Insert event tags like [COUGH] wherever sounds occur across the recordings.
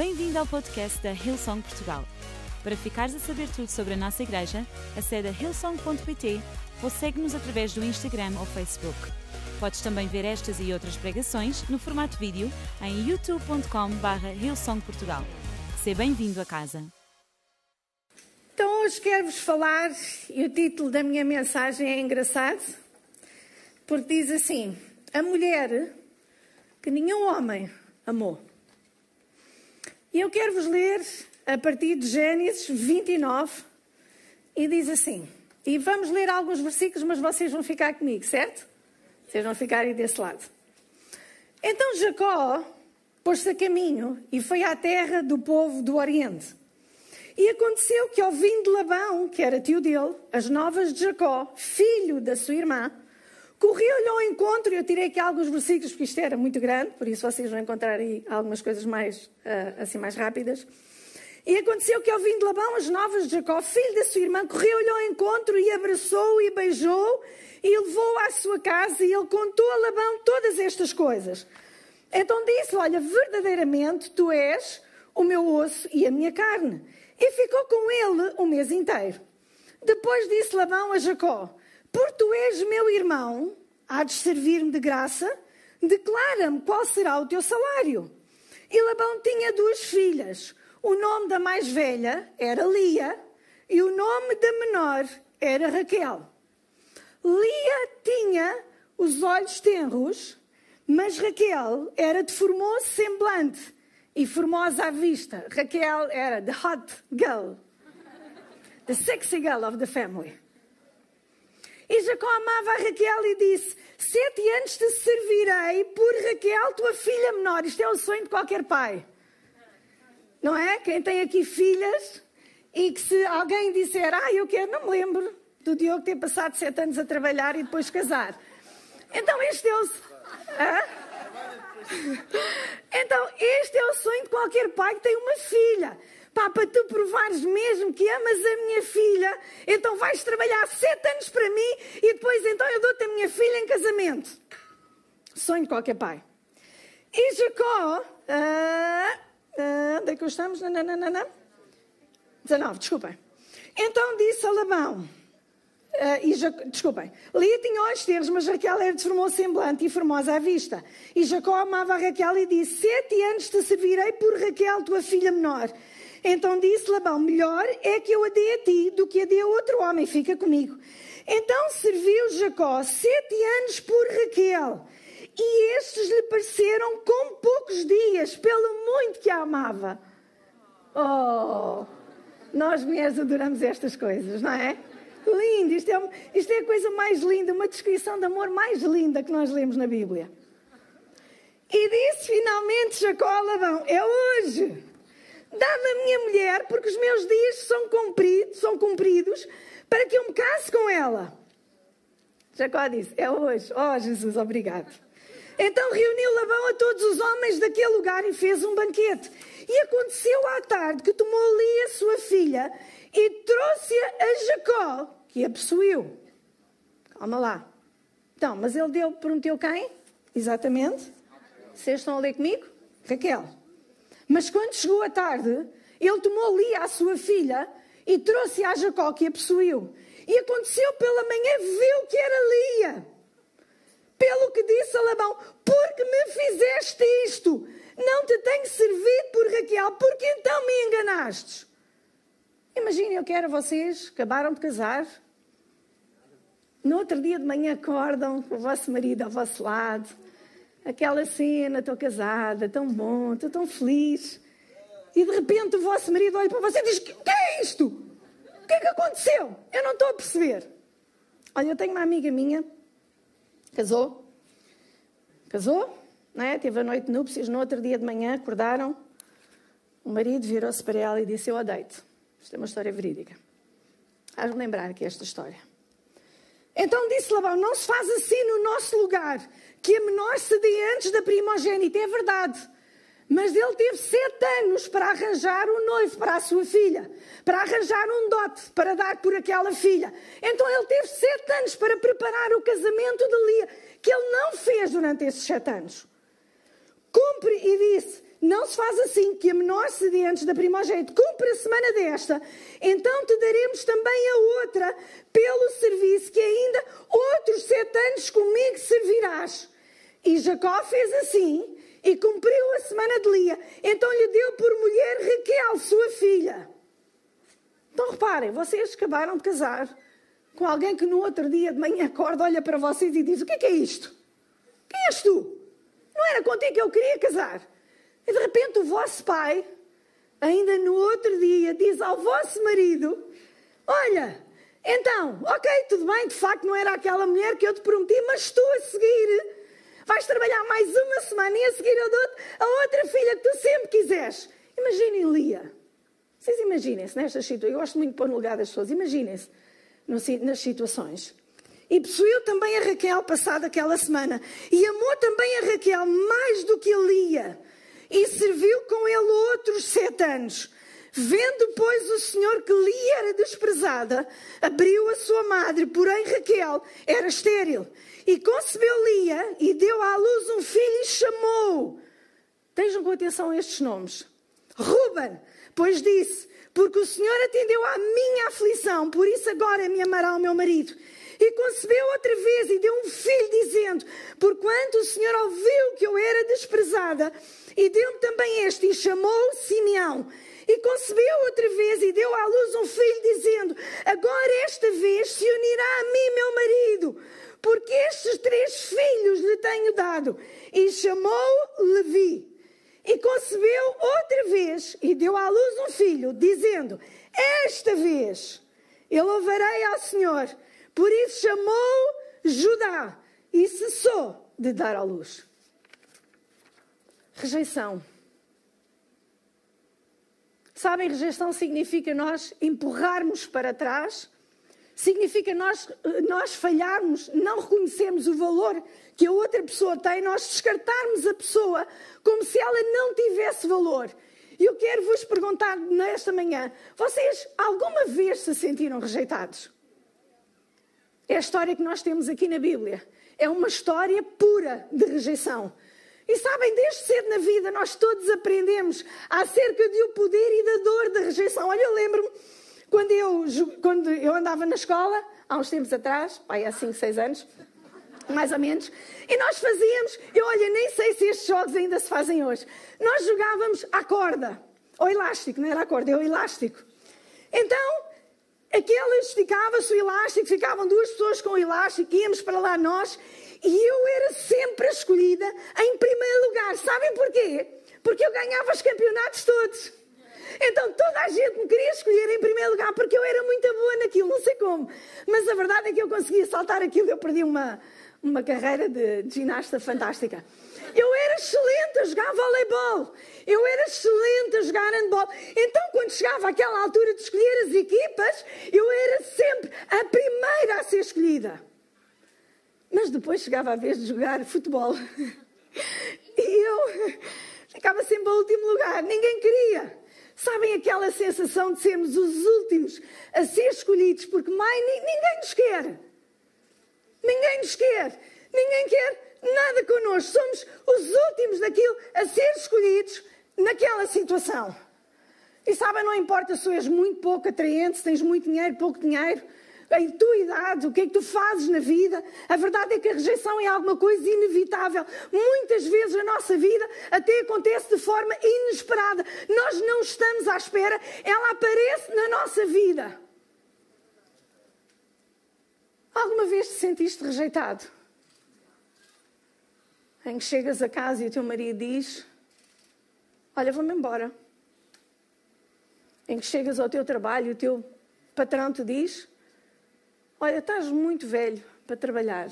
Bem-vindo ao podcast da Hillsong Portugal. Para ficares a saber tudo sobre a nossa igreja, acede a hillsong.pt ou segue-nos através do Instagram ou Facebook. Podes também ver estas e outras pregações no formato vídeo em youtube.com.br hillsongportugal. Seja bem-vindo a casa. Então hoje quero-vos falar, e o título da minha mensagem é engraçado, porque diz assim: A mulher que nenhum homem amou. E eu quero vos ler a partir de Gênesis 29 e diz assim. E vamos ler alguns versículos, mas vocês vão ficar comigo, certo? Vocês vão ficarem desse lado. Então Jacó pôs-se a caminho e foi à terra do povo do Oriente. E aconteceu que, ouvindo Labão, que era tio dele, as novas de Jacó, filho da sua irmã, correu-lhe ao encontro. Eu tirei aqui alguns versículos, porque isto era muito grande, por isso vocês vão encontrar aí algumas coisas mais, uh, assim, mais rápidas. E aconteceu que, ouvindo Labão, as novas de Jacó, filho da sua irmã, correu-lhe ao encontro e abraçou e beijou e levou à sua casa e ele contou a Labão todas estas coisas. Então disse: Olha, verdadeiramente tu és o meu osso e a minha carne. E ficou com ele o mês inteiro. Depois disse Labão a Jacó: Por tu és meu irmão, há de servir-me de graça, declara-me qual será o teu salário. E Labão tinha duas filhas. O nome da mais velha era Lia e o nome da menor era Raquel. Lia tinha os olhos tenros, mas Raquel era de formoso semblante e formosa à vista. Raquel era the hot girl, the sexy girl of the family. E Jacó amava a Raquel e disse: Sete anos te servirei por Raquel, tua filha menor. Isto é o sonho de qualquer pai. Não é? Quem tem aqui filhas e que se alguém disser, ah, eu quero, não me lembro do Diogo ter passado sete anos a trabalhar e depois casar. Então este é o. Então, este é o sonho de qualquer pai que tem uma filha. Pá, para tu provares mesmo que amas a minha filha, então vais trabalhar sete anos para mim e depois então eu dou-te a minha filha em casamento. Sonho de qualquer pai. E Jacó, ah, ah, onde é que estamos? Nananana. 19, desculpem. Então disse a Labão, Uh, e Jac... Desculpem. Lia tinha olhos terros, mas Raquel era de formoso semblante e formosa à vista. E Jacó amava a Raquel e disse: Sete anos te servirei por Raquel, tua filha menor. Então disse Labão: Melhor é que eu a dê a ti do que a dê a outro homem, fica comigo. Então serviu Jacó sete anos por Raquel. E estes lhe pareceram como poucos dias, pelo muito que a amava. Oh, nós mulheres adoramos estas coisas, não é? Lindo, isto é, isto é a coisa mais linda, uma descrição de amor mais linda que nós lemos na Bíblia. E disse finalmente Jacó a Labão: É hoje. Dá-me a minha mulher, porque os meus dias são cumpridos, são cumpridos, para que eu me case com ela. Jacó disse: É hoje. Oh, Jesus, obrigado. Então reuniu Labão a todos os homens daquele lugar e fez um banquete. E aconteceu à tarde que tomou ali a sua filha e trouxe-a a Jacó, que a possuiu. Calma lá. Então, mas ele deu, prometeu quem? Exatamente. Vocês estão a ler comigo? Raquel. Mas quando chegou a tarde, ele tomou Lia, a sua filha, e trouxe-a a Jacó, que a possuiu. E aconteceu pela manhã, viu que era Lia. Pelo que disse a Labão, porque me fizeste isto? Não te tenho servido por Raquel, porque então me enganastes. Imaginem, eu quero vocês, acabaram de casar, no outro dia de manhã acordam com o vosso marido ao vosso lado, aquela cena, estou casada, tão bom, estou tão feliz, e de repente o vosso marido olha para você e diz: O que é isto? O que é que aconteceu? Eu não estou a perceber. Olha, eu tenho uma amiga minha, casou, casou, não é? teve a noite de núpcias, no outro dia de manhã acordaram, o marido virou-se para ela e disse: Eu odeio-te. Isto é uma história verídica. Hás de lembrar que é esta história. Então disse Labão: Não se faz assim no nosso lugar, que a menor se dê antes da primogênita. É verdade. Mas ele teve sete anos para arranjar um noivo para a sua filha, para arranjar um dote para dar por aquela filha. Então ele teve sete anos para preparar o casamento de Lia, que ele não fez durante esses sete anos. Cumpre e disse: não se faz assim, que a menor sedente da primogênita cumpra a semana desta, então te daremos também a outra, pelo serviço que ainda outros sete anos comigo servirás. E Jacó fez assim, e cumpriu a semana de Lia. Então lhe deu por mulher Raquel, sua filha. Então reparem, vocês acabaram de casar com alguém que no outro dia de manhã acorda, olha para vocês e diz: O que é, que é isto? Quem és tu? Não era contigo que eu queria casar. E de repente o vosso pai, ainda no outro dia, diz ao vosso marido: Olha, então, ok, tudo bem, de facto não era aquela mulher que eu te prometi, mas estou a seguir. Vais trabalhar mais uma semana e a seguir eu dou-te a outra filha que tu sempre quiseres. Imaginem Lia. Vocês imaginem-se nestas situações. Eu gosto muito de pôr no lugar das pessoas. Imaginem-se nas situações. E possuiu também a Raquel passada aquela semana. E amou também a Raquel mais do que a Lia. E serviu com ele outros sete anos. Vendo, pois, o Senhor que Lia era desprezada, abriu a sua madre, porém Raquel era estéril. E concebeu Lia e deu à luz um filho e chamou. Vejam com atenção estes nomes. Ruben, pois disse: Porque o Senhor atendeu à minha aflição, por isso agora me amará o meu marido. E concebeu outra vez e deu um filho, dizendo: Porquanto o Senhor ouviu que eu era desprezada, e deu-me também este, e chamou Simeão. E concebeu outra vez e deu à luz um filho, dizendo: Agora esta vez se unirá a mim meu marido, porque estes três filhos lhe tenho dado. E chamou Levi. E concebeu outra vez e deu à luz um filho, dizendo: Esta vez eu louvarei ao Senhor. Por isso chamou Judá e cessou de dar à luz. Rejeição. Sabem, rejeição significa nós empurrarmos para trás, significa nós, nós falharmos, não reconhecermos o valor que a outra pessoa tem, nós descartarmos a pessoa como se ela não tivesse valor. E eu quero vos perguntar nesta manhã: vocês alguma vez se sentiram rejeitados? É a história que nós temos aqui na Bíblia. É uma história pura de rejeição. E sabem, desde cedo na vida nós todos aprendemos acerca do poder e da dor da rejeição. Olha, eu lembro-me quando eu, quando eu andava na escola, há uns tempos atrás, pai, há 5, 6 anos, mais ou menos, e nós fazíamos, eu olha, nem sei se estes jogos ainda se fazem hoje, nós jogávamos à corda, ou elástico, não era a corda, é o elástico. Então, aquele esticava-se o elástico, ficavam duas pessoas com o elástico, íamos para lá nós, e eu era sempre a escolhida em primeiro lugar. Sabem porquê? Porque eu ganhava os campeonatos todos. Então toda a gente me queria escolher em primeiro lugar porque eu era muito boa naquilo, não sei como. Mas a verdade é que eu conseguia saltar aquilo, eu perdi uma, uma carreira de, ginasta fantástica. Eu era excelente a jogar voleibol. Eu era excelente a jogar handball. Então, quando chegava aquela altura de escolher as equipas, eu era sempre a primeira a ser escolhida. Mas depois chegava a vez de jogar futebol. [LAUGHS] E eu ficava sempre ao último lugar. Ninguém queria. Sabem aquela sensação de sermos os últimos a ser escolhidos, porque mais ninguém nos quer. Ninguém nos quer. Ninguém quer nada connosco. Somos os últimos daquilo a ser escolhidos naquela situação. E sabem, não importa se és muito pouco atraente, se tens muito dinheiro, pouco dinheiro em tua idade, o que é que tu fazes na vida. A verdade é que a rejeição é alguma coisa inevitável. Muitas vezes na nossa vida até acontece de forma inesperada. Nós não estamos à espera, ela aparece na nossa vida. Alguma vez te sentiste rejeitado? Em que chegas a casa e o teu marido diz: Olha, vou-me embora. Em que chegas ao teu trabalho e o teu patrão te diz: Olha, estás muito velho para trabalhar,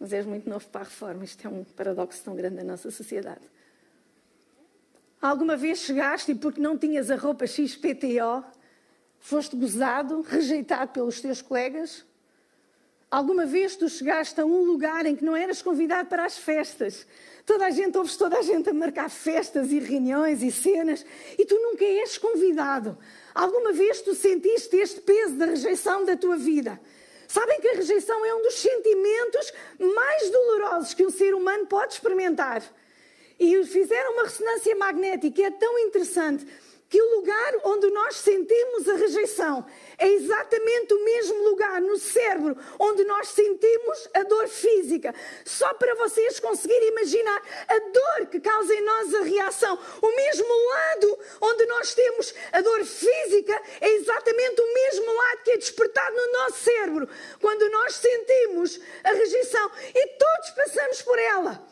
mas és muito novo para a reforma. Isto é um paradoxo tão grande da nossa sociedade. Alguma vez chegaste e porque não tinhas a roupa XPTO, foste gozado, rejeitado pelos teus colegas? Alguma vez tu chegaste a um lugar em que não eras convidado para as festas? Toda a gente, ouves toda a gente a marcar festas e reuniões e cenas e tu nunca és convidado. Alguma vez tu sentiste este peso da rejeição da tua vida? Sabem que a rejeição é um dos sentimentos mais dolorosos que um ser humano pode experimentar. E fizeram uma ressonância magnética é tão interessante que o lugar onde nós sentimos a rejeição é exatamente o mesmo lugar no cérebro onde nós sentimos a dor física. Só para vocês conseguirem imaginar a dor que causa em nós a reação. O mesmo lado onde nós temos a dor física é exatamente o mesmo lado que é despertado no nosso cérebro quando nós sentimos a rejeição. E todos passamos por ela.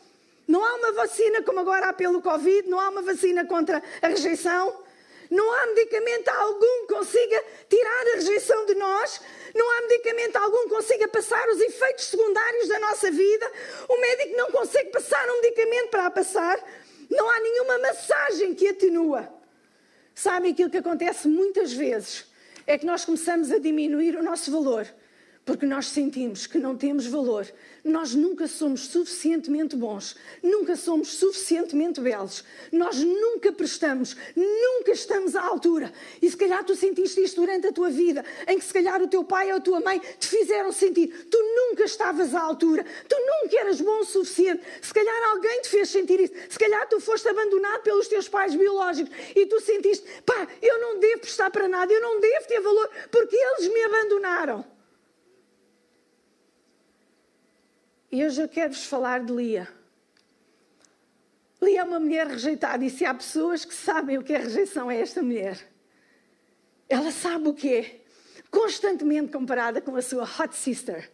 Não há uma vacina como agora há pelo Covid, não há uma vacina contra a rejeição. Medicamento algum que consiga tirar a rejeição de nós. Não há medicamento algum que consiga passar os efeitos secundários da nossa vida. O médico não consegue passar um medicamento para a passar. Não há nenhuma massagem que atenua. Sabe aquilo que acontece muitas vezes? É que nós começamos a diminuir o nosso valor porque nós sentimos que não temos valor. Nós nunca somos suficientemente bons, nunca somos suficientemente belos, nós nunca prestamos, nunca estamos à altura. E se calhar tu sentiste isto durante a tua vida, em que se calhar o teu pai ou a tua mãe te fizeram sentir, tu nunca estavas à altura, tu nunca eras bom o suficiente. Se calhar alguém te fez sentir isso, se calhar tu foste abandonado pelos teus pais biológicos e tu sentiste, pá, eu não devo prestar para nada, eu não devo ter valor porque eles me abandonaram. E hoje eu quero-vos falar de Lia. Lia é uma mulher rejeitada e se há pessoas que sabem o que é rejeição, é esta mulher. Ela sabe o que é, constantemente comparada com a sua hot sister.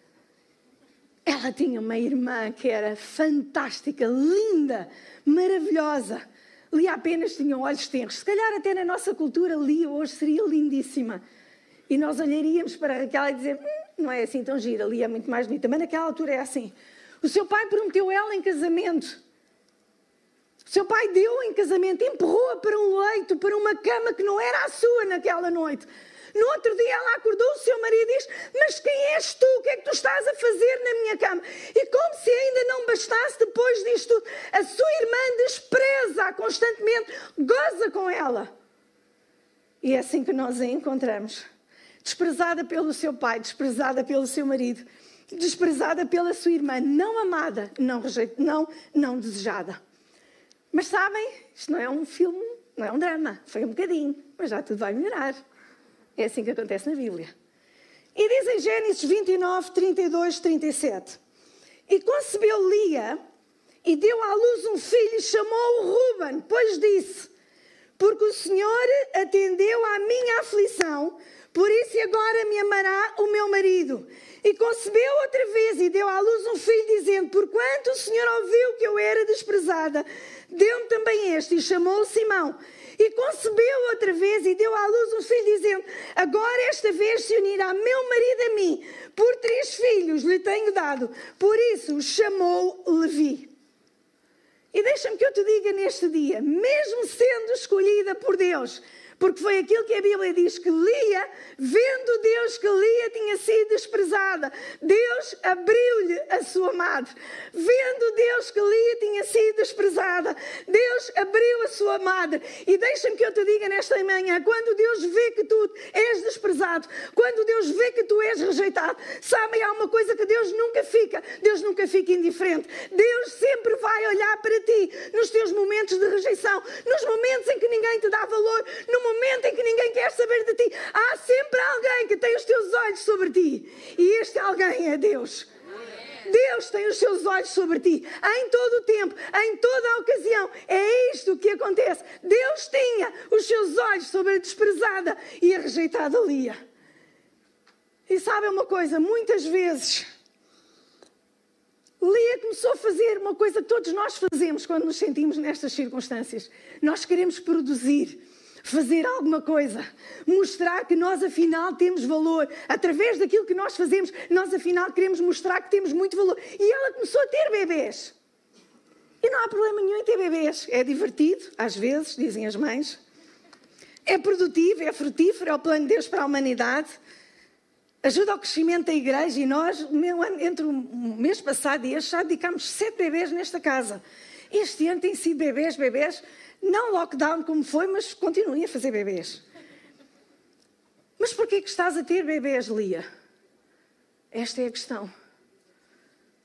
Ela tinha uma irmã que era fantástica, linda, maravilhosa. Lia apenas tinha olhos tenros. Se calhar até na nossa cultura, Lia hoje seria lindíssima. E nós olharíamos para Raquel e dizer, hum, não é assim tão gira, ali é muito mais bonita, mas naquela altura é assim. O seu pai prometeu ela em casamento. O seu pai deu em casamento, empurrou-a para um leito, para uma cama que não era a sua naquela noite. No outro dia ela acordou, o seu marido diz: Mas quem és tu? O que é que tu estás a fazer na minha cama? E como se ainda não bastasse, depois disto a sua irmã despreza-a constantemente, goza com ela. E é assim que nós a encontramos desprezada pelo seu pai, desprezada pelo seu marido, desprezada pela sua irmã, não amada, não rejeita, não, não desejada. Mas sabem, isto não é um filme, não é um drama, foi um bocadinho, mas já tudo vai melhorar. É assim que acontece na Bíblia. E diz em Gênesis 29, 32, 37. E concebeu Lia e deu à luz um filho e chamou-o Ruben, pois disse: Porque o Senhor atendeu à minha aflição, por isso agora me amará o meu marido. E concebeu outra vez e deu à luz um filho, dizendo: Porquanto o Senhor ouviu que eu era desprezada, deu-me também este, e chamou-o Simão. E concebeu outra vez e deu à luz um filho, dizendo: Agora esta vez se unirá meu marido a mim, por três filhos lhe tenho dado. Por isso chamou Levi. E deixa-me que eu te diga neste dia, mesmo sendo escolhida por Deus, porque foi aquilo que a Bíblia diz que Lia, vendo Deus que Lia tinha sido desprezada, Deus abriu-lhe a sua madre. Vendo Deus que Lia tinha sido desprezada, Deus abriu a sua madre. E deixa-me que eu te diga nesta manhã, quando Deus vê que tu és desprezado, quando Deus vê que tu és rejeitado, sabem, há uma coisa que Deus nunca fica, Deus nunca fica indiferente. Deus sempre vai olhar para ti nos teus momentos de rejeição, nos momentos em que ninguém te dá valor, no momento em que ninguém quer saber de ti, há sempre alguém que tem os teus olhos sobre ti. E este alguém é Deus. Deus tem os seus olhos sobre ti em todo o tempo, em toda a ocasião. É isto que acontece. Deus tinha os seus olhos sobre a desprezada e a rejeitada Lia. E sabe uma coisa? Muitas vezes Lia começou a fazer uma coisa que todos nós fazemos quando nos sentimos nestas circunstâncias. Nós queremos produzir fazer alguma coisa, mostrar que nós afinal temos valor. Através daquilo que nós fazemos, nós afinal queremos mostrar que temos muito valor. E ela começou a ter bebês. E não há problema nenhum em ter bebês. É divertido, às vezes, dizem as mães. É produtivo, é frutífero, é o plano de Deus para a humanidade. Ajuda ao crescimento da igreja e nós, entre o mês passado e este, já dedicámos sete bebês nesta casa. Este ano tem sido bebês, bebês. Não lockdown como foi, mas continuem a fazer bebês. Mas porquê que estás a ter bebês, Lia? Esta é a questão.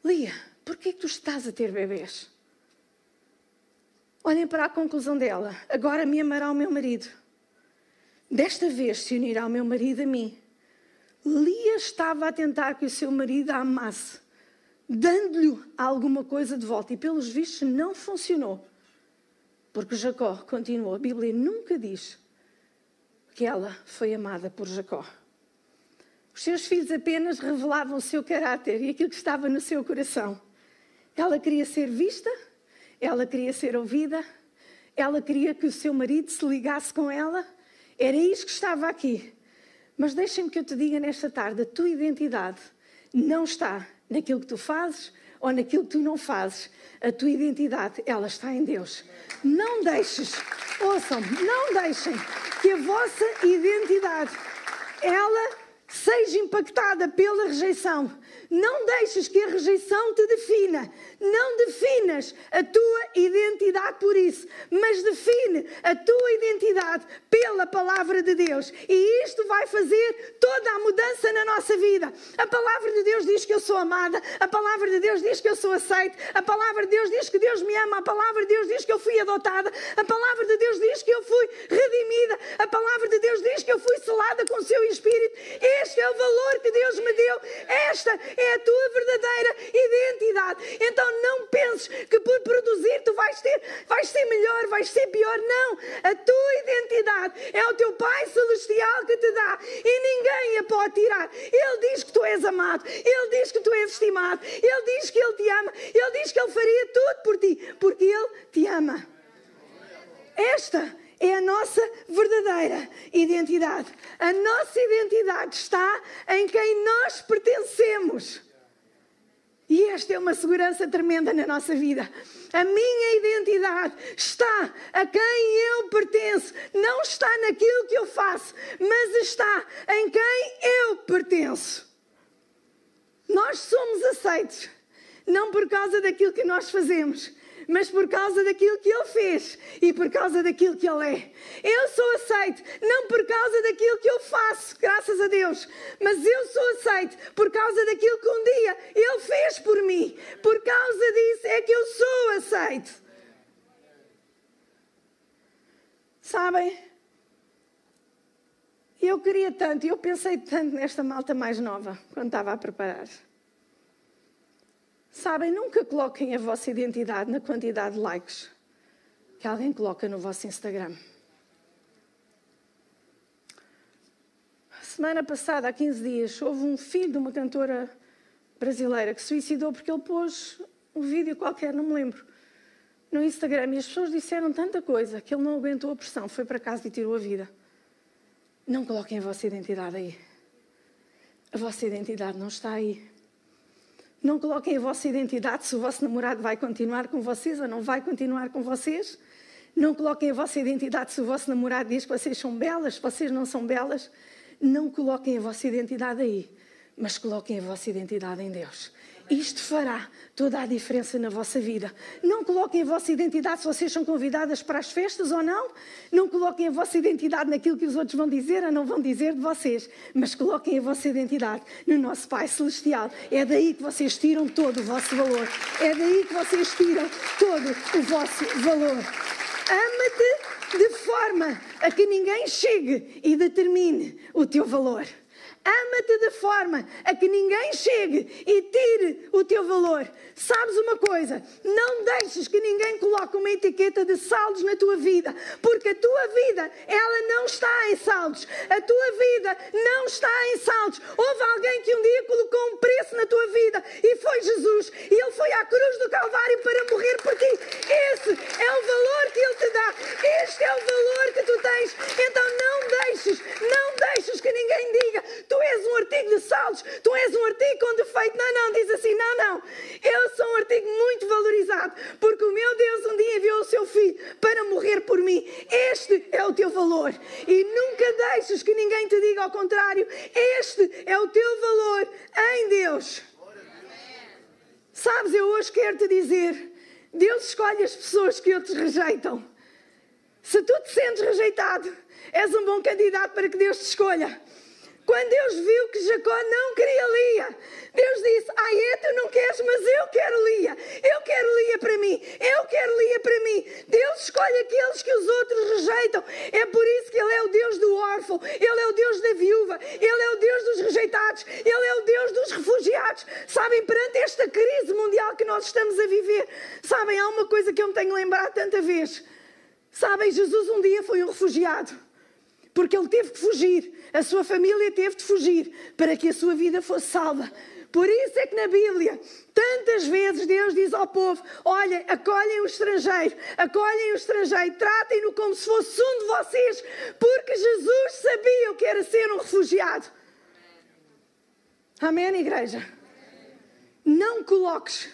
Lia, porquê que tu estás a ter bebês? Olhem para a conclusão dela. Agora me amará o meu marido. Desta vez se unirá o meu marido a mim. Lia estava a tentar que o seu marido a amasse, dando-lhe alguma coisa de volta. E pelos vistos não funcionou. Porque Jacó continuou. A Bíblia nunca diz que ela foi amada por Jacó. Os seus filhos apenas revelavam o seu caráter e aquilo que estava no seu coração. Ela queria ser vista, ela queria ser ouvida, ela queria que o seu marido se ligasse com ela. Era isso que estava aqui. Mas deixem-me que eu te diga nesta tarde: a tua identidade não está naquilo que tu fazes ou naquilo que tu não fazes. A tua identidade, ela está em Deus. Não deixes, ouçam, não deixem que a vossa identidade, ela seja impactada pela rejeição. Não deixes que a rejeição te defina. Não definas a tua identidade por isso, mas define a tua identidade pela palavra de Deus. E isto vai fazer toda a mudança na nossa vida. A palavra de Deus diz que eu sou amada, a palavra de Deus diz que eu sou aceite, a palavra de Deus diz que Deus me ama, a palavra de Deus diz que eu fui adotada, a palavra de Deus diz que eu fui redimida, a palavra de Deus diz que eu fui selada com o seu espírito. Este é o valor que Deus me deu. Esta é a tua verdadeira identidade. Então não penses que por produzir tu vais ter, vais ser melhor, vais ser pior. Não. A tua identidade é o teu Pai Celestial que te dá e ninguém a pode tirar. Ele diz que tu és amado, Ele diz que tu és estimado, Ele diz que Ele te ama, Ele diz que Ele faria tudo por ti, porque Ele te ama. Esta é a nossa verdadeira identidade. A nossa identidade está em quem nós pertencemos. E esta é uma segurança tremenda na nossa vida. A minha identidade está a quem eu pertenço. Não está naquilo que eu faço, mas está em quem eu pertenço. Nós somos aceitos, não por causa daquilo que nós fazemos, mas por causa daquilo que Ele fez e por causa daquilo que Ele é. Eu sou aceito, não por causa daquilo que eu faço, graças a Deus, mas eu sou aceito por causa daquilo que um dia Ele fez por mim. Por causa disso é que eu sou aceito. Sabem? Eu queria tanto, eu pensei tanto nesta malta mais nova, quando estava a preparar. Sabem, nunca coloquem a vossa identidade na quantidade de likes que alguém coloca no vosso Instagram. Semana passada, há 15 dias, houve um filho de uma cantora brasileira que se suicidou porque ele pôs um vídeo qualquer, não me lembro, no Instagram e as pessoas disseram tanta coisa que ele não aguentou a pressão, foi para casa e tirou a vida. Não coloquem a vossa identidade aí. A vossa identidade não está aí. Não coloquem a vossa identidade se o vosso namorado vai continuar com vocês ou não vai continuar com vocês. Não coloquem a vossa identidade se o vosso namorado diz que vocês são belas, se vocês não são belas. Não coloquem a vossa identidade aí, mas coloquem a vossa identidade em Deus. Isto fará toda a diferença na vossa vida. Não coloquem a vossa identidade se vocês são convidadas para as festas ou não. Não coloquem a vossa identidade naquilo que os outros vão dizer ou não vão dizer de vocês. Mas coloquem a vossa identidade no nosso Pai Celestial. É daí que vocês tiram todo o vosso valor. É daí que vocês tiram todo o vosso valor. Ama-te de forma a que ninguém chegue e determine o teu valor. Ama-te de forma a que ninguém chegue e tire o teu valor. Sabes uma coisa? Não deixes que ninguém coloque uma etiqueta de saldos na tua vida, porque a tua vida, ela não está em saldos. A tua vida não está em saldos. Houve alguém que um dia colocou um preço na tua vida e foi Jesus. E ele foi à cruz do Calvário para morrer por ti. Esse é o valor que ele te dá. Este é o valor que tu tens. Então não deixes, não deixes que ninguém diga tu és um artigo de saldos, tu és um artigo com defeito. Não, não, diz assim: não, não. Eu sou um artigo muito valorizado, porque o meu Deus um dia enviou o seu filho para morrer por mim. Este é o teu valor. E nunca deixes que ninguém te diga ao contrário. Este é o teu valor em Deus. Sabes, eu hoje quero te dizer: Deus escolhe as pessoas que outros rejeitam. Se tu te sentes rejeitado, és um bom candidato para que Deus te escolha. Quando Deus viu que Jacó não queria Lia, Deus disse: Ai, é, tu não queres, mas eu quero Lia. Eu quero Lia para mim. Eu quero Lia para mim. Deus escolhe aqueles que os outros rejeitam. É por isso que Ele é o Deus do órfão. Ele é o Deus da viúva. Ele é o Deus dos rejeitados. Ele é o Deus dos refugiados. Sabem, perante esta crise mundial que nós estamos a viver, sabem, há uma coisa que eu me tenho lembrado tanta vez. Sabem, Jesus um dia foi um refugiado porque ele teve que fugir, a sua família teve de fugir para que a sua vida fosse salva. Por isso é que na Bíblia, tantas vezes Deus diz ao povo: Olha, acolhem o estrangeiro, acolhem o estrangeiro, tratem-no como se fosse um de vocês, porque Jesus sabia o que era ser um refugiado. Amém, igreja? Não coloques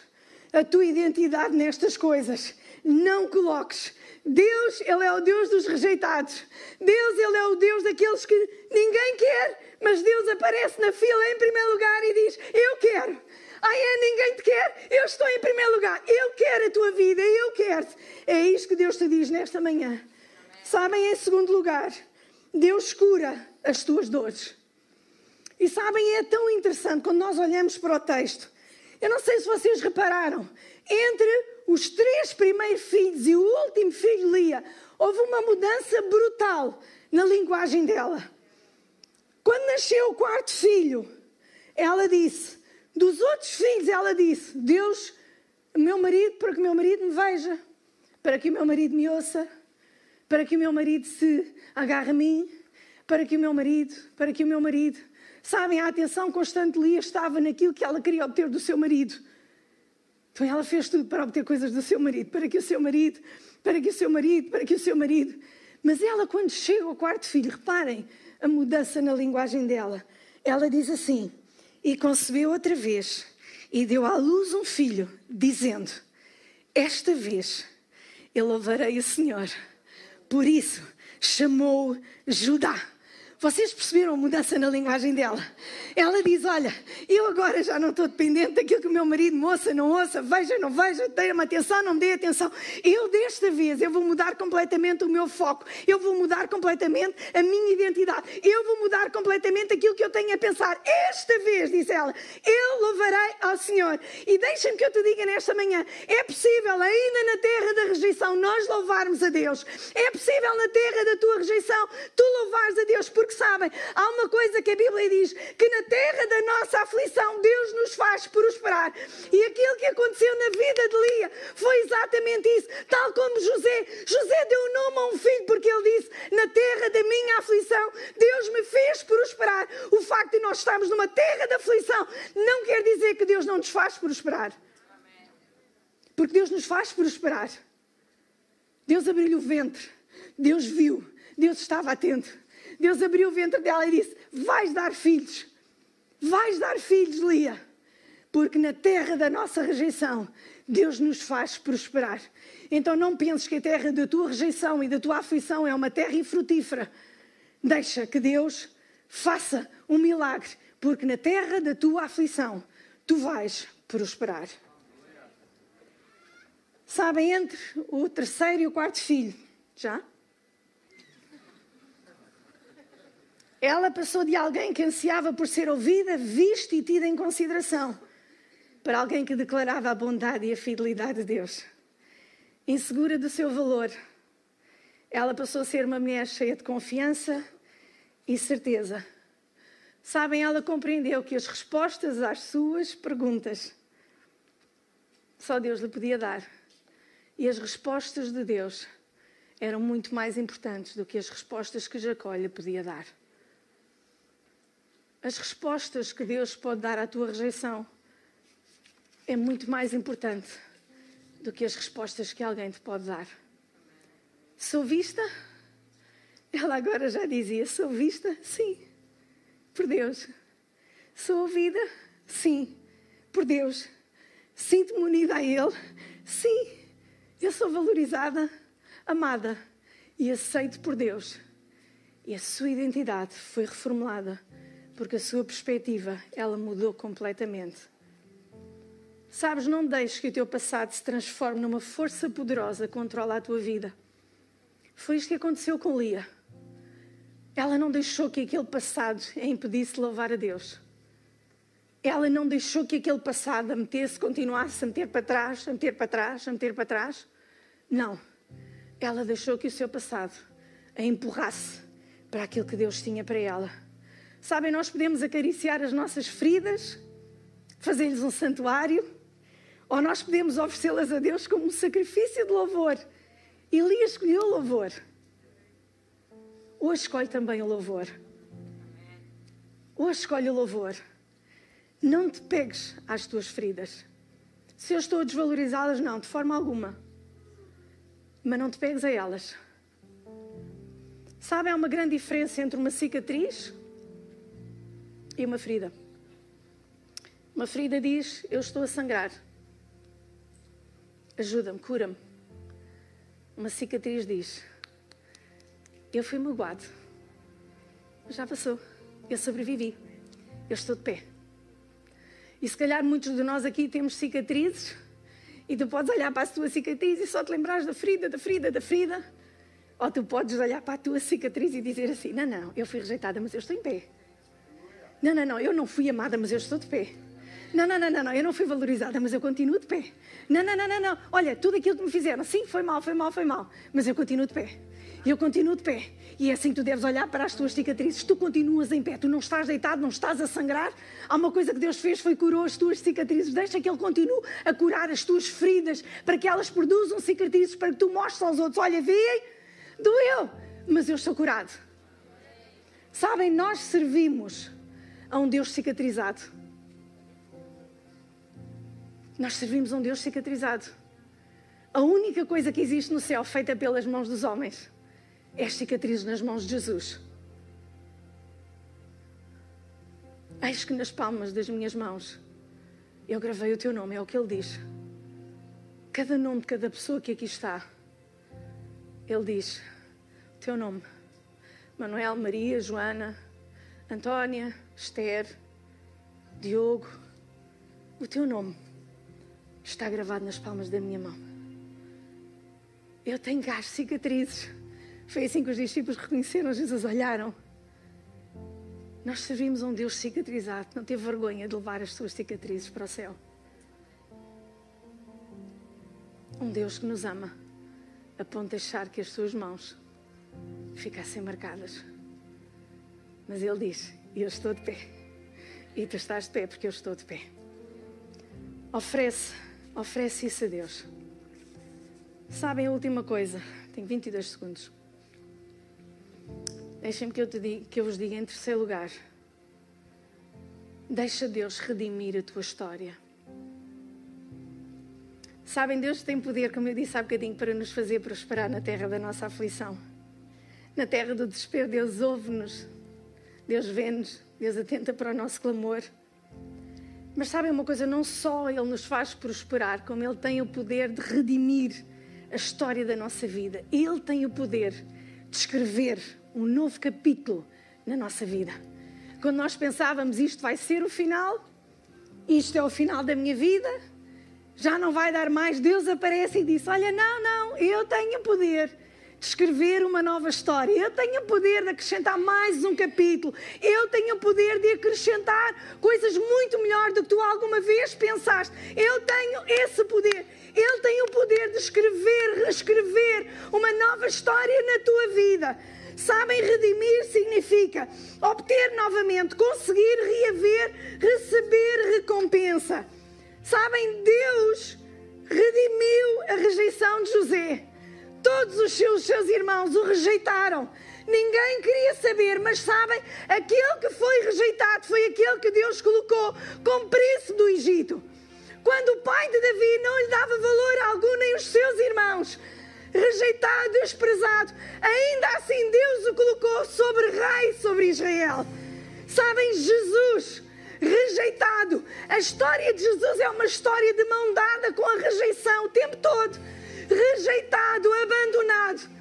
a tua identidade nestas coisas. Não coloques. Deus, Ele é o Deus dos rejeitados. Deus, Ele é o Deus daqueles que ninguém quer, mas Deus aparece na fila em primeiro lugar e diz: Eu quero. Ai, é, ninguém te quer, eu estou em primeiro lugar. Eu quero a tua vida, eu quero. É isto que Deus te diz nesta manhã. Amém. Sabem, em segundo lugar, Deus cura as tuas dores. E sabem, é tão interessante quando nós olhamos para o texto. Eu não sei se vocês repararam, entre os três primeiros filhos e o último filho, Lia, houve uma mudança brutal na linguagem dela. Quando nasceu o quarto filho, ela disse: dos outros filhos, ela disse: Deus, meu marido, para que meu marido me veja, para que o meu marido me ouça, para que o meu marido se agarre a mim, para que o meu marido, para que o meu marido. Sabem, a atenção constante Lia estava naquilo que ela queria obter do seu marido. Então ela fez tudo para obter coisas do seu marido, para que o seu marido, para que o seu marido, para que o seu marido. Mas ela, quando chega ao quarto filho, reparem a mudança na linguagem dela. Ela diz assim: E concebeu outra vez, e deu à luz um filho, dizendo: Esta vez eu louvarei o Senhor. Por isso chamou Judá vocês perceberam a mudança na linguagem dela? Ela diz: Olha, eu agora já não estou dependente daquilo que o meu marido me ouça, não ouça, veja, não veja, dê-me atenção, não me dê atenção. Eu, desta vez, eu vou mudar completamente o meu foco, eu vou mudar completamente a minha identidade, eu vou mudar completamente aquilo que eu tenho a pensar. Esta vez, diz ela, eu louvarei ao Senhor. E deixa-me que eu te diga nesta manhã: é possível, ainda na terra da rejeição, nós louvarmos a Deus. É possível, na terra da tua rejeição, tu louvares a Deus, porque sabem, há uma coisa que a Bíblia diz: que na terra da nossa aflição Deus nos faz prosperar. E aquilo que aconteceu na vida de Lia foi exatamente isso. Tal como José, José deu nome a um filho porque ele disse: na terra da minha aflição Deus me fez prosperar. O facto de nós estarmos numa terra de aflição não quer dizer que Deus não nos faz prosperar. Porque Deus nos faz prosperar. Deus abriu o ventre. Deus viu. Deus estava atento. Deus abriu o ventre dela e disse: Vais dar filhos, vais dar filhos, Lia, porque na terra da nossa rejeição, Deus nos faz prosperar. Então não penses que a terra da tua rejeição e da tua aflição é uma terra infrutífera. Deixa que Deus faça um milagre, porque na terra da tua aflição tu vais prosperar. Sabem, entre o terceiro e o quarto filho, já? Ela passou de alguém que ansiava por ser ouvida, vista e tida em consideração, para alguém que declarava a bondade e a fidelidade de Deus. Insegura do seu valor, ela passou a ser uma mulher cheia de confiança e certeza. Sabem, ela compreendeu que as respostas às suas perguntas só Deus lhe podia dar. E as respostas de Deus eram muito mais importantes do que as respostas que Jacó lhe podia dar as respostas que Deus pode dar à tua rejeição é muito mais importante do que as respostas que alguém te pode dar. Sou vista? Ela agora já dizia: sou vista? Sim, por Deus. Sou ouvida? Sim, por Deus. Sinto-me unida a Ele? Sim, eu sou valorizada, amada e aceito por Deus. E a sua identidade foi reformulada porque a sua perspectiva, ela mudou completamente. Sabes, não deixes que o teu passado se transforme numa força poderosa que controla a tua vida. Foi isto que aconteceu com Lia. Ela não deixou que aquele passado a impedisse de louvar a Deus. Ela não deixou que aquele passado a metesse, continuasse a meter para trás, a meter para trás, a meter para trás. Não. Ela deixou que o seu passado a empurrasse para aquilo que Deus tinha para ela. Sabem, nós podemos acariciar as nossas feridas, fazer-lhes um santuário, ou nós podemos oferecê-las a Deus como um sacrifício de louvor. Elias escolheu o louvor. Hoje escolhe também o louvor. Hoje escolhe o louvor. Não te pegues às tuas feridas. Se eu estou a desvalorizá-las, não, de forma alguma. Mas não te pegues a elas. Sabe, há uma grande diferença entre uma cicatriz e uma ferida. Uma ferida diz: Eu estou a sangrar. Ajuda-me, cura-me. Uma cicatriz diz: Eu fui magoado. Já passou. Eu sobrevivi. Eu estou de pé. E se calhar muitos de nós aqui temos cicatrizes e tu podes olhar para a tua cicatriz e só te lembrares da ferida, da ferida, da ferida. Ou tu podes olhar para a tua cicatriz e dizer assim: Não, não, eu fui rejeitada, mas eu estou em pé. Não, não, não, eu não fui amada, mas eu estou de pé. Não, não, não, não, não, eu não fui valorizada, mas eu continuo de pé. Não, não, não, não, não. Olha, tudo aquilo que me fizeram, sim, foi mal, foi mal, foi mal, mas eu continuo de pé. Eu continuo de pé. E é assim que tu deves olhar para as tuas cicatrizes. Tu continuas em pé, tu não estás deitado, não estás a sangrar. Há uma coisa que Deus fez, foi curou as tuas cicatrizes. Deixa que Ele continue a curar as tuas feridas, para que elas produzam cicatrizes, para que tu mostres aos outros: olha, veem, doeu, mas eu estou curado. Sabem, nós servimos a um Deus cicatrizado. Nós servimos a um Deus cicatrizado. A única coisa que existe no céu feita pelas mãos dos homens é as cicatrizes nas mãos de Jesus. Eis que nas palmas das minhas mãos eu gravei o teu nome, é o que ele diz. Cada nome de cada pessoa que aqui está, ele diz: o teu nome. Manuel, Maria, Joana, Antónia, Esther, Diogo, o teu nome está gravado nas palmas da minha mão. Eu tenho gás, cicatrizes. Foi assim que os discípulos reconheceram Jesus, olharam. Nós servimos a um Deus cicatrizado, não teve vergonha de levar as suas cicatrizes para o céu. Um Deus que nos ama, a ponto de deixar que as suas mãos ficassem marcadas. Mas Ele diz: Eu estou de pé. E tu estás de pé porque eu estou de pé. Oferece, oferece isso a Deus. Sabem a última coisa? Tenho 22 segundos. Deixem-me que eu, te diga, que eu vos diga em terceiro lugar. Deixa Deus redimir a tua história. Sabem, Deus tem poder, como eu disse há bocadinho, para nos fazer prosperar na terra da nossa aflição. Na terra do desespero, Deus ouve-nos, Deus vê-nos, Deus atenta para o nosso clamor. Mas sabem uma coisa? Não só Ele nos faz prosperar, como Ele tem o poder de redimir a história da nossa vida. Ele tem o poder de escrever um novo capítulo na nossa vida. Quando nós pensávamos isto vai ser o final, isto é o final da minha vida, já não vai dar mais, Deus aparece e diz: Olha, não, não, eu tenho poder de escrever uma nova história, eu tenho o poder de acrescentar mais um capítulo, eu tenho o poder de acrescentar coisas muito melhores do que tu alguma vez pensaste. Eu tenho esse poder. Ele tem o poder de escrever, reescrever uma nova história na tua vida. Sabem, redimir significa obter novamente, conseguir reaver, receber recompensa. Sabem, Deus redimiu a rejeição de José. Todos os seus, seus irmãos o rejeitaram. Ninguém queria saber, mas sabem, aquele que foi rejeitado foi aquele que Deus colocou como príncipe do Egito. Quando o pai de Davi não lhe dava valor algum, nem os seus irmãos, rejeitado, desprezado, ainda assim Deus o colocou sobre rei sobre Israel. Sabem, Jesus, rejeitado. A história de Jesus é uma história de mão dada com a rejeição o tempo todo. Rejeitado, abandonado.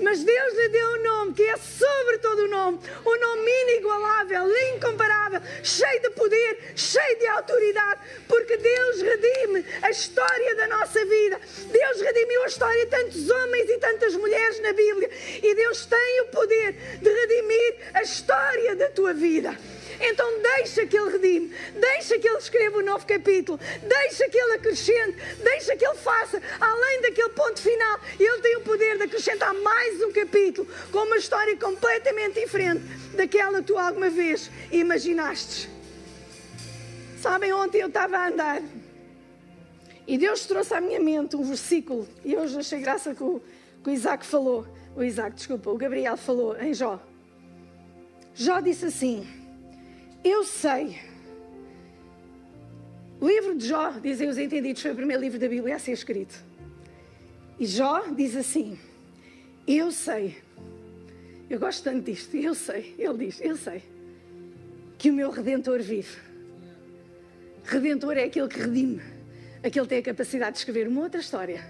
Mas Deus lhe deu um nome que é sobre todo o nome, um nome inigualável, incomparável, cheio de poder, cheio de autoridade, porque Deus redime a história da nossa vida. Deus redimiu a história de tantos homens e tantas mulheres na Bíblia, e Deus tem o poder de redimir a história da tua vida. Então deixa que Ele redime, deixa que Ele escreva um novo capítulo, deixa que Ele acrescente, deixa que Ele faça, além daquele ponto final, Ele tem o poder de acrescentar mais um capítulo, com uma história completamente diferente daquela que tu alguma vez imaginaste. Sabem, ontem eu estava a andar e Deus trouxe à minha mente um versículo, e hoje achei graça que o, que o Isaac falou, o Isaac, desculpa, o Gabriel falou em Jó. Jó disse assim: eu sei. O livro de Jó, dizem os entendidos, foi o primeiro livro da Bíblia a ser escrito. E Jó diz assim: Eu sei. Eu gosto tanto disto. Eu sei. Ele diz: Eu sei. Que o meu redentor vive. Redentor é aquele que redime. Aquele que tem a capacidade de escrever uma outra história.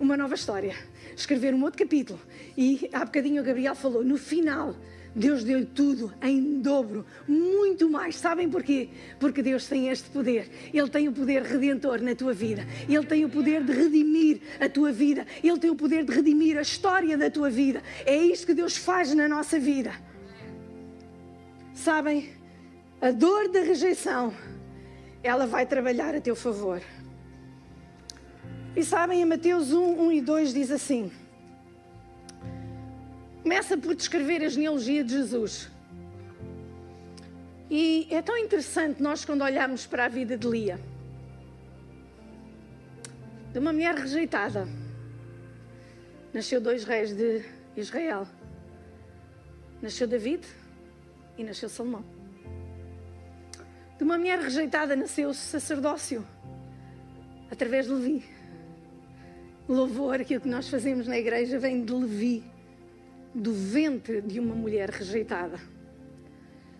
Uma nova história. Escrever um outro capítulo. E há bocadinho o Gabriel falou: No final Deus deu-lhe tudo em dobro, muito mais. Sabem porquê? Porque Deus tem este poder. Ele tem o poder redentor na tua vida. Ele tem o poder de redimir a tua vida. Ele tem o poder de redimir a história da tua vida. É isto que Deus faz na nossa vida. Sabem? A dor da rejeição, ela vai trabalhar a teu favor. E sabem, em Mateus 1, 1 e 2 diz assim começa por descrever a genealogia de Jesus. E é tão interessante nós, quando olhamos para a vida de Lia, de uma mulher rejeitada, nasceu dois reis de Israel: nasceu David e nasceu Salomão. De uma mulher rejeitada nasceu o sacerdócio, através de Levi. O louvor, aquilo que nós fazemos na igreja, vem de Levi do ventre de uma mulher rejeitada.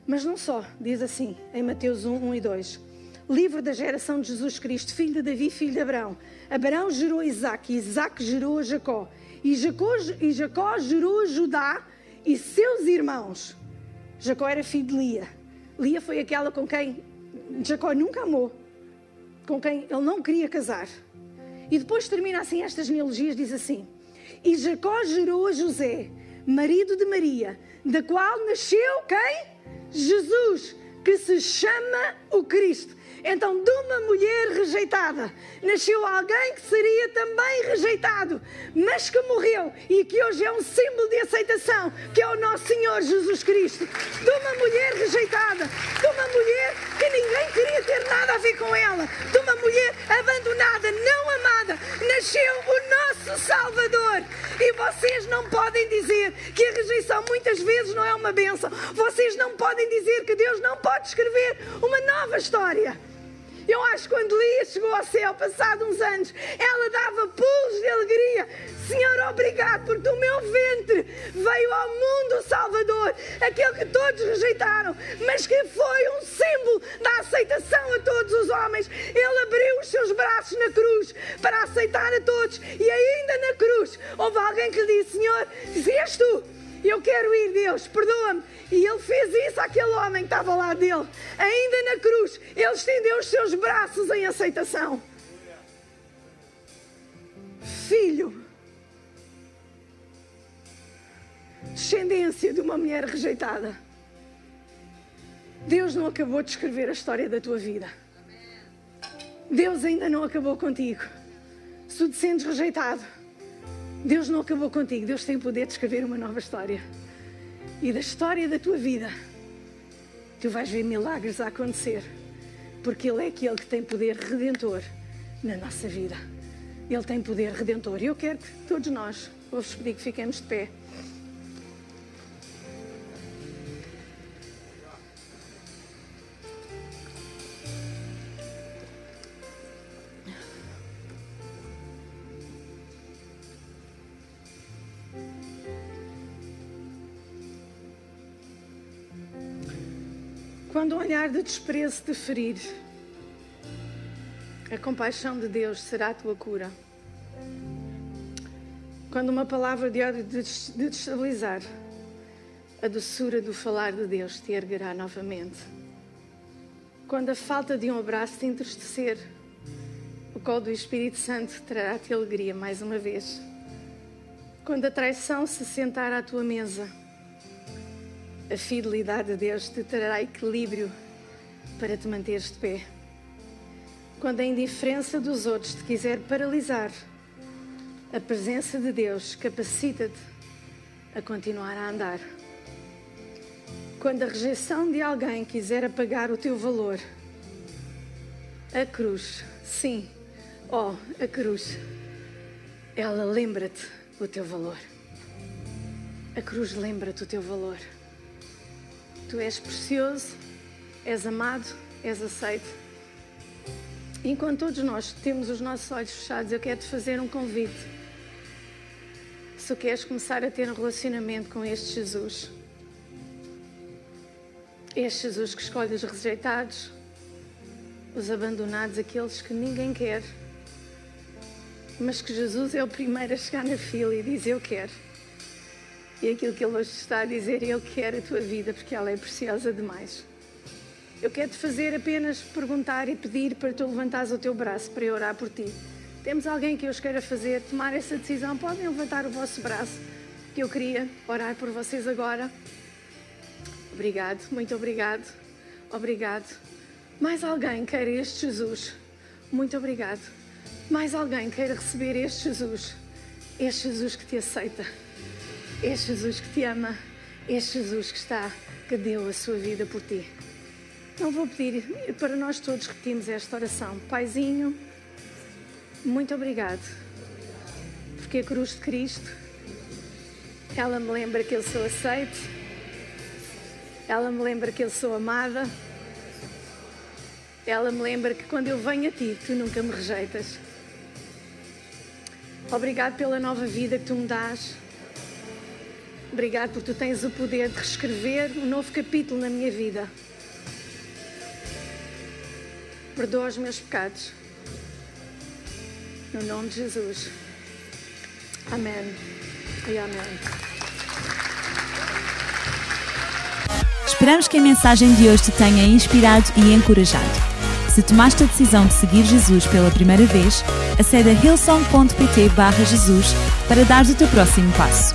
Mas não só, diz assim em Mateus 1, 1 e 2. Livro da geração de Jesus Cristo, filho de Davi, filho de Abraão. Abraão gerou Isaac, Isaac gerou Jacó. E Jacó, e Jacó gerou Judá e seus irmãos. Jacó era filho de Lia. Lia foi aquela com quem Jacó nunca amou, com quem ele não queria casar. E depois termina assim estas genealogias, diz assim: E Jacó gerou a José, marido de Maria, da qual nasceu quem? Jesus, que se chama o Cristo. Então, de uma mulher rejeitada, nasceu alguém que seria também rejeitado, mas que morreu e que hoje é um símbolo de aceitação, que é o nosso Senhor Jesus Cristo. De uma mulher rejeitada, de uma mulher que ninguém queria ter nada a ver com ela, de uma mulher abandonada, não amada, nasceu o nosso Salvador. E vocês não podem dizer que a rejeição muitas vezes não é uma benção. Vocês não podem dizer que Deus não pode escrever uma nova história. Eu acho que quando Lia chegou ao céu, passado uns anos, ela dava pulos de alegria. Senhor, obrigado, porque do meu ventre veio ao mundo o Salvador, aquele que todos rejeitaram, mas que foi um símbolo da aceitação a todos os homens. Ele abriu os seus braços na cruz para aceitar a todos, e ainda na cruz houve alguém que lhe disse: Senhor, se és tu, eu quero ir, Deus, perdoa-me. E ele fez isso àquele homem que estava lá dele. Ainda na cruz, ele estendeu os seus braços em aceitação. Filho, descendência de uma mulher rejeitada. Deus não acabou de escrever a história da tua vida. Deus ainda não acabou contigo. Se tu te sentes rejeitado, Deus não acabou contigo. Deus tem o poder de escrever uma nova história e da história da tua vida, tu vais ver milagres a acontecer, porque Ele é aquele que tem poder redentor na nossa vida. Ele tem poder redentor. E eu quero que todos nós, vou-vos pedir que fiquemos de pé. Olhar de desprezo te ferir, a compaixão de Deus será a tua cura. Quando uma palavra de ódio de destabilizar, a doçura do falar de Deus te erguerá novamente. Quando a falta de um abraço te entristecer, o colo do Espírito Santo trará-te alegria mais uma vez. Quando a traição se sentar à tua mesa, a fidelidade de Deus te trará equilíbrio para te manteres de pé. Quando a indiferença dos outros te quiser paralisar, a presença de Deus capacita-te a continuar a andar. Quando a rejeição de alguém quiser apagar o teu valor, a cruz, sim, oh, a cruz, ela lembra-te o teu valor. A cruz lembra-te o teu valor. Tu és precioso, és amado, és aceito. Enquanto todos nós temos os nossos olhos fechados, eu quero te fazer um convite se queres começar a ter um relacionamento com este Jesus, este Jesus que escolhe os rejeitados, os abandonados, aqueles que ninguém quer, mas que Jesus é o primeiro a chegar na fila e diz: Eu quero. E aquilo que Ele hoje está a dizer, Ele quer a tua vida porque ela é preciosa demais. Eu quero te fazer apenas perguntar e pedir para tu levantares o teu braço para eu orar por ti. Temos alguém que eu os queira fazer, tomar essa decisão, podem levantar o vosso braço, que eu queria orar por vocês agora. Obrigado, muito obrigado, obrigado. Mais alguém queira este Jesus? Muito obrigado. Mais alguém queira receber este Jesus? Este Jesus que te aceita, este Jesus que te ama, este Jesus que está, que deu a sua vida por ti. Não vou pedir para nós todos repetirmos esta oração. Paizinho, muito obrigado. Porque a cruz de Cristo, ela me lembra que eu sou aceite, ela me lembra que eu sou amada, ela me lembra que quando eu venho a Ti, Tu nunca me rejeitas. Obrigado pela nova vida que Tu me dás. Obrigado porque Tu tens o poder de reescrever um novo capítulo na minha vida. Perdoa os meus pecados. No nome de Jesus. Amém. E amém. Esperamos que a mensagem de hoje te tenha inspirado e encorajado. Se tomaste a decisão de seguir Jesus pela primeira vez, acede a hillsong.pt Jesus para dar o teu próximo passo.